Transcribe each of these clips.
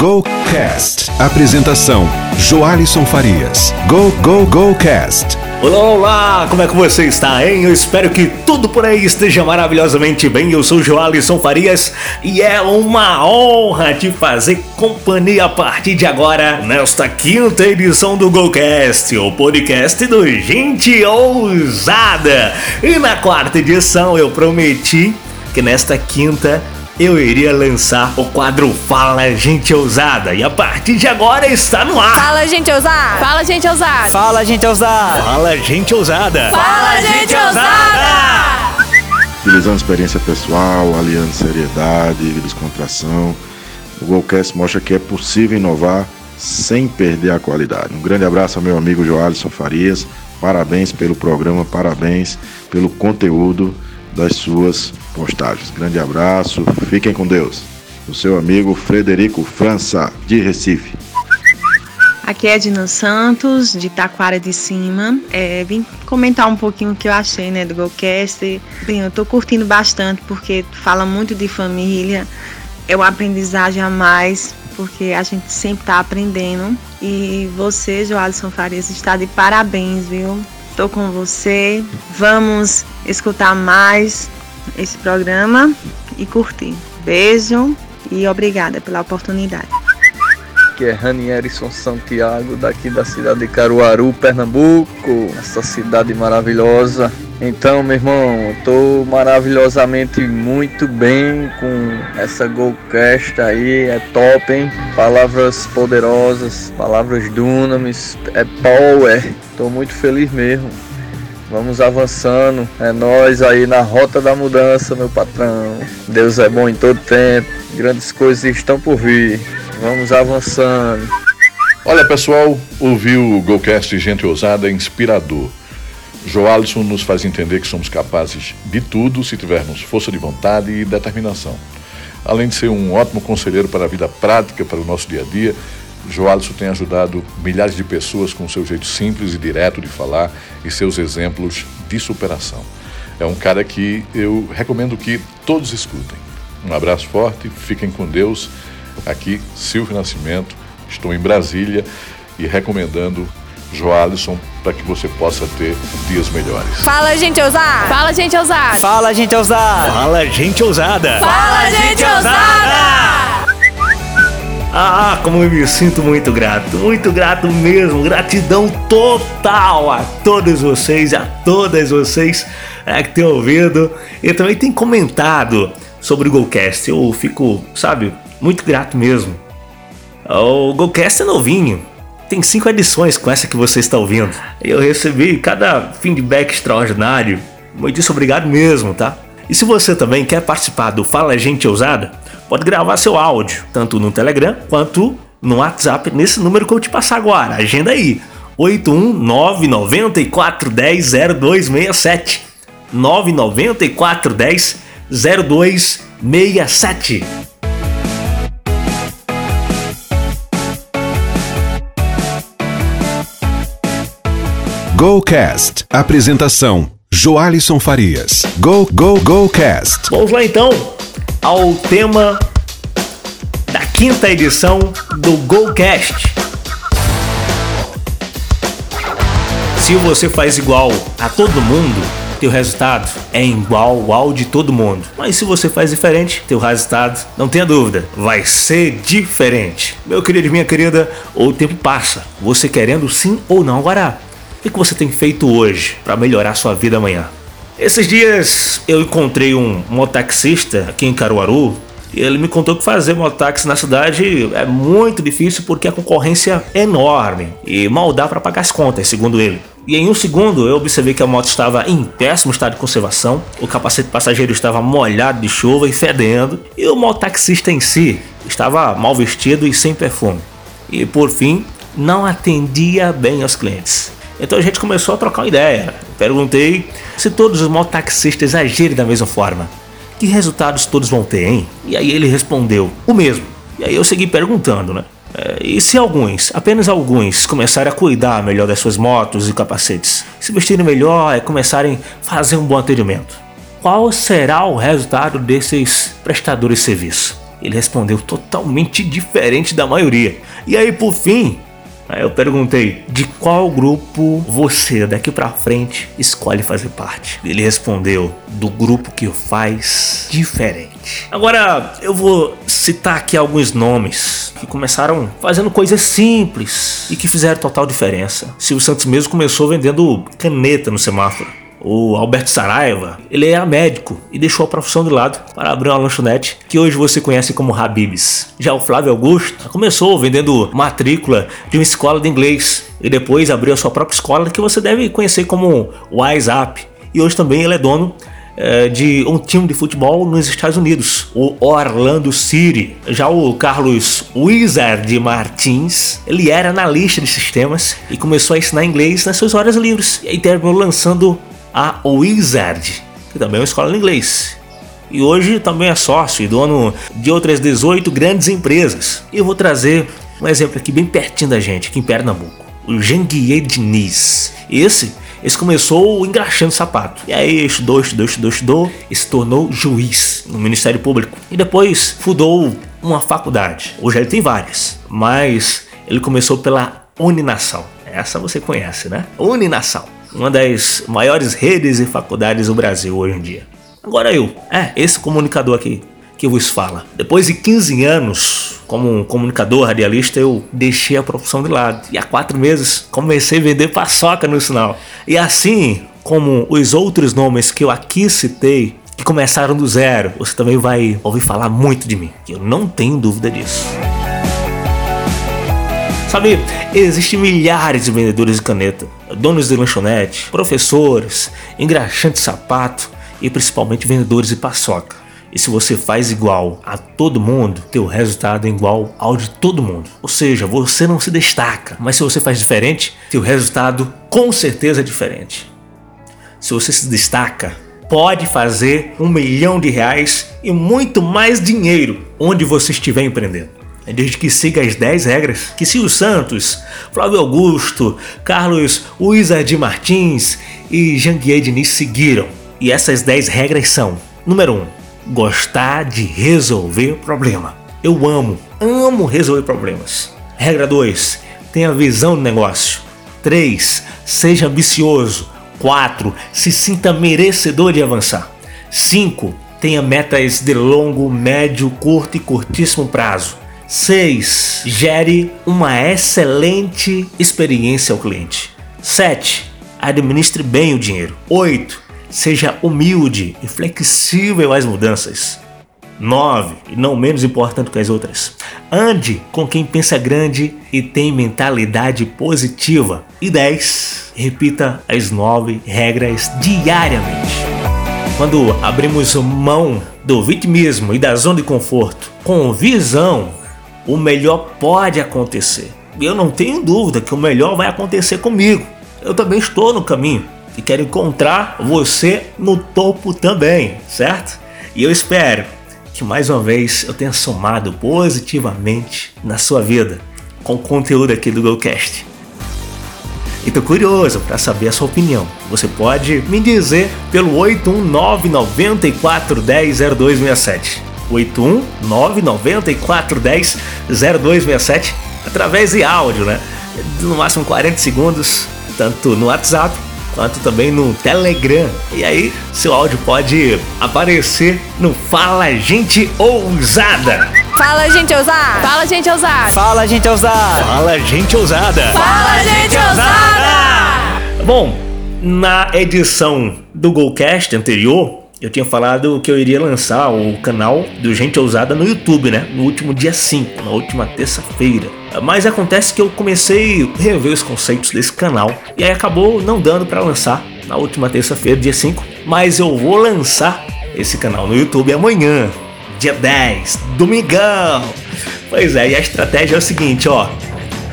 Go Cast. Apresentação: Joalisson Farias. Go Go Go Cast. Olá, olá! Como é que você está, hein? Eu espero que tudo por aí esteja maravilhosamente bem. Eu sou Joalisson Farias e é uma honra te fazer companhia a partir de agora nesta quinta edição do GoCast, o podcast do Gente Ousada. E na quarta edição eu prometi que nesta quinta eu iria lançar o quadro Fala Gente Ousada. E a partir de agora está no ar. Fala, gente ousada! Fala, gente ousada! Fala, gente ousada! Fala Gente Ousada. Fala, gente ousada! Utilizando experiência pessoal, aliando seriedade e descontração, o Golcast mostra que é possível inovar sem perder a qualidade. Um grande abraço ao meu amigo Joalisson Farias. Parabéns pelo programa, parabéns pelo conteúdo das suas postagens. Grande abraço, fiquem com Deus. O seu amigo Frederico França, de Recife. Aqui é Dino Santos, de Taquara de Cima. É, vim comentar um pouquinho o que eu achei né, do Golcast. Bem, eu tô curtindo bastante porque fala muito de família. É uma aprendizagem a mais, porque a gente sempre tá aprendendo. E você, Joalisson Farias, está de parabéns, viu? Tô com você. Vamos escutar mais esse programa e curtir. Beijo e obrigada pela oportunidade. que é Ranierson Santiago, daqui da cidade de Caruaru, Pernambuco, essa cidade maravilhosa. Então, meu irmão, estou maravilhosamente muito bem com essa Golcast aí, é top, hein? Palavras poderosas, palavras dunamis, é power. Estou muito feliz mesmo. Vamos avançando, é nós aí na rota da mudança, meu patrão. Deus é bom em todo tempo, grandes coisas estão por vir. Vamos avançando. Olha pessoal, ouvir o Golcast Gente Ousada é inspirador. Joalisson nos faz entender que somos capazes de tudo se tivermos força de vontade e determinação. Além de ser um ótimo conselheiro para a vida prática, para o nosso dia a dia, Joalisson tem ajudado milhares de pessoas com seu jeito simples e direto de falar e seus exemplos de superação. É um cara que eu recomendo que todos escutem. Um abraço forte, fiquem com Deus. Aqui, Silvio Nascimento, estou em Brasília e recomendando Joalisson para que você possa ter dias melhores. Fala, gente ousada! Fala, gente ousada! Fala, gente ousada! Fala Gente Ousada. Fala, gente ousada! Ah, como eu me sinto muito grato, muito grato mesmo, gratidão total a todos vocês, a todas vocês é, que têm ouvido e também têm comentado sobre o Golcast. Eu fico, sabe, muito grato mesmo. O Golcast é novinho, tem cinco edições com essa que você está ouvindo. Eu recebi cada feedback extraordinário, muitíssimo obrigado mesmo, tá? E se você também quer participar do Fala Gente Ousada, pode gravar seu áudio, tanto no Telegram quanto no WhatsApp, nesse número que eu te passar agora. Agenda aí: 81994100267. 994100267. GoCast. Apresentação: Joalisson Farias. Go Go Go Cast. Vamos lá então ao tema da quinta edição do GoCast. Se você faz igual a todo mundo, teu resultado é igual ao de todo mundo. Mas se você faz diferente, teu resultado, não tenha dúvida, vai ser diferente. Meu querido e minha querida, o tempo passa, você querendo sim ou não. Agora, o que você tem feito hoje para melhorar sua vida amanhã? Esses dias eu encontrei um motaxista aqui em Caruaru e ele me contou que fazer mototáxi na cidade é muito difícil porque a concorrência é enorme e mal dá para pagar as contas, segundo ele. E em um segundo eu observei que a moto estava em péssimo estado de conservação, o capacete passageiro estava molhado de chuva e fedendo, e o mototaxista em si estava mal vestido e sem perfume. E por fim, não atendia bem aos clientes. Então a gente começou a trocar uma ideia. Perguntei se todos os mototaxistas agirem da mesma forma. Que resultados todos vão ter, hein? E aí ele respondeu: o mesmo. E aí eu segui perguntando, né? É, e se alguns, apenas alguns, começarem a cuidar melhor das suas motos e capacetes, se vestirem melhor e começarem a fazer um bom atendimento, qual será o resultado desses prestadores de serviço? Ele respondeu totalmente diferente da maioria. E aí, por fim, Aí eu perguntei: de qual grupo você daqui pra frente escolhe fazer parte? Ele respondeu: do grupo que faz diferente. Agora eu vou citar aqui alguns nomes que começaram fazendo coisas simples e que fizeram total diferença. Silvio Santos mesmo começou vendendo caneta no semáforo. O Alberto Saraiva, ele é médico e deixou a profissão de lado para abrir uma lanchonete que hoje você conhece como Habib's. Já o Flávio Augusto começou vendendo matrícula de uma escola de inglês e depois abriu a sua própria escola que você deve conhecer como Up. E hoje também ele é dono é, de um time de futebol nos Estados Unidos, o Orlando City. Já o Carlos Wizard Martins, ele era analista de sistemas e começou a ensinar inglês nas suas horas livres. E aí terminou lançando a Wizard, que também é uma escola de inglês. E hoje também é sócio e dono de outras 18 grandes empresas. E eu vou trazer um exemplo aqui bem pertinho da gente, aqui em Pernambuco. O Janguier Diniz. Esse, esse começou engraxando sapato. E aí estudou, estudou, estudou, estudou e se tornou juiz no Ministério Público. E depois fundou uma faculdade. Hoje ele tem várias, mas ele começou pela Uninação. Essa você conhece, né? Uninação uma das maiores redes e faculdades do Brasil hoje em dia. Agora eu, é, esse comunicador aqui que vos fala. Depois de 15 anos como comunicador radialista, eu deixei a profissão de lado. E há quatro meses comecei a vender paçoca no sinal. E assim como os outros nomes que eu aqui citei, que começaram do zero, você também vai ouvir falar muito de mim. Eu não tenho dúvida disso. Sabe, existem milhares de vendedores de caneta, donos de lanchonete, professores, engraxantes de sapato e principalmente vendedores de paçoca. E se você faz igual a todo mundo, teu resultado é igual ao de todo mundo. Ou seja, você não se destaca, mas se você faz diferente, teu resultado com certeza é diferente. Se você se destaca, pode fazer um milhão de reais e muito mais dinheiro onde você estiver empreendendo. Desde que siga as 10 regras que Silvio Santos, Flávio Augusto, Carlos Wizard Martins e Janguier Diniz seguiram. E essas 10 regras são: número 1, um, gostar de resolver problema. Eu amo, amo resolver problemas. Regra 2, tenha visão do negócio. 3, seja ambicioso. 4, se sinta merecedor de avançar. 5, tenha metas de longo, médio, curto e curtíssimo prazo. 6. Gere uma excelente experiência ao cliente. 7. Administre bem o dinheiro. 8. Seja humilde e flexível às mudanças. 9. E não menos importante que as outras. Ande com quem pensa grande e tem mentalidade positiva. E 10. Repita as 9 regras diariamente. Quando abrimos mão do vitimismo e da zona de conforto com visão o melhor pode acontecer. E eu não tenho dúvida que o melhor vai acontecer comigo. Eu também estou no caminho e quero encontrar você no topo também, certo? E eu espero que mais uma vez eu tenha somado positivamente na sua vida com o conteúdo aqui do GoCast. E tô curioso para saber a sua opinião. Você pode me dizer pelo 819 94 10 0267. 81 99410 0267 através de áudio, né? No máximo 40 segundos, tanto no WhatsApp quanto também no Telegram. E aí, seu áudio pode aparecer no Fala Gente Ousada. Fala, gente ousada! Fala, gente ousada! Fala, gente ousada! Fala Gente Ousada! Fala, gente ousada! Bom, na edição do Golcast anterior, eu tinha falado que eu iria lançar o canal do Gente Ousada no YouTube, né? No último dia 5, na última terça-feira. Mas acontece que eu comecei a rever os conceitos desse canal e aí acabou não dando para lançar na última terça-feira, dia 5. Mas eu vou lançar esse canal no YouTube amanhã, dia 10, domingão. Pois é, e a estratégia é o seguinte, ó.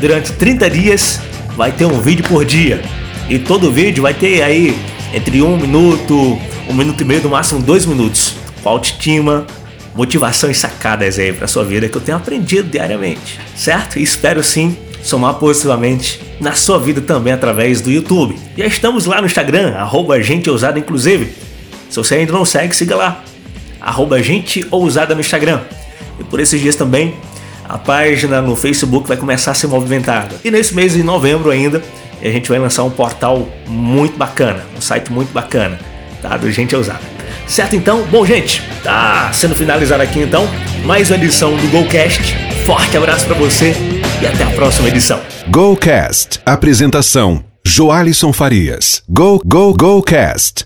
Durante 30 dias vai ter um vídeo por dia. E todo vídeo vai ter aí entre um minuto, um minuto e meio, no máximo dois minutos, com autoestima, motivação e sacadas aí para sua vida que eu tenho aprendido diariamente, certo? E espero sim somar positivamente na sua vida também através do YouTube. Já estamos lá no Instagram, arroba gente ousada inclusive. Se você ainda não segue, siga lá, arroba gente ousada no Instagram. E por esses dias também a página no Facebook vai começar a ser movimentada. E nesse mês de novembro ainda, a gente vai lançar um portal muito bacana, um site muito bacana, tá? Do Gente Ousada. Certo então? Bom, gente, tá sendo finalizado aqui então mais uma edição do GoCast. Forte abraço para você e até a próxima edição. GoCast. Apresentação: Joalisson Farias. Go, go, GoCast.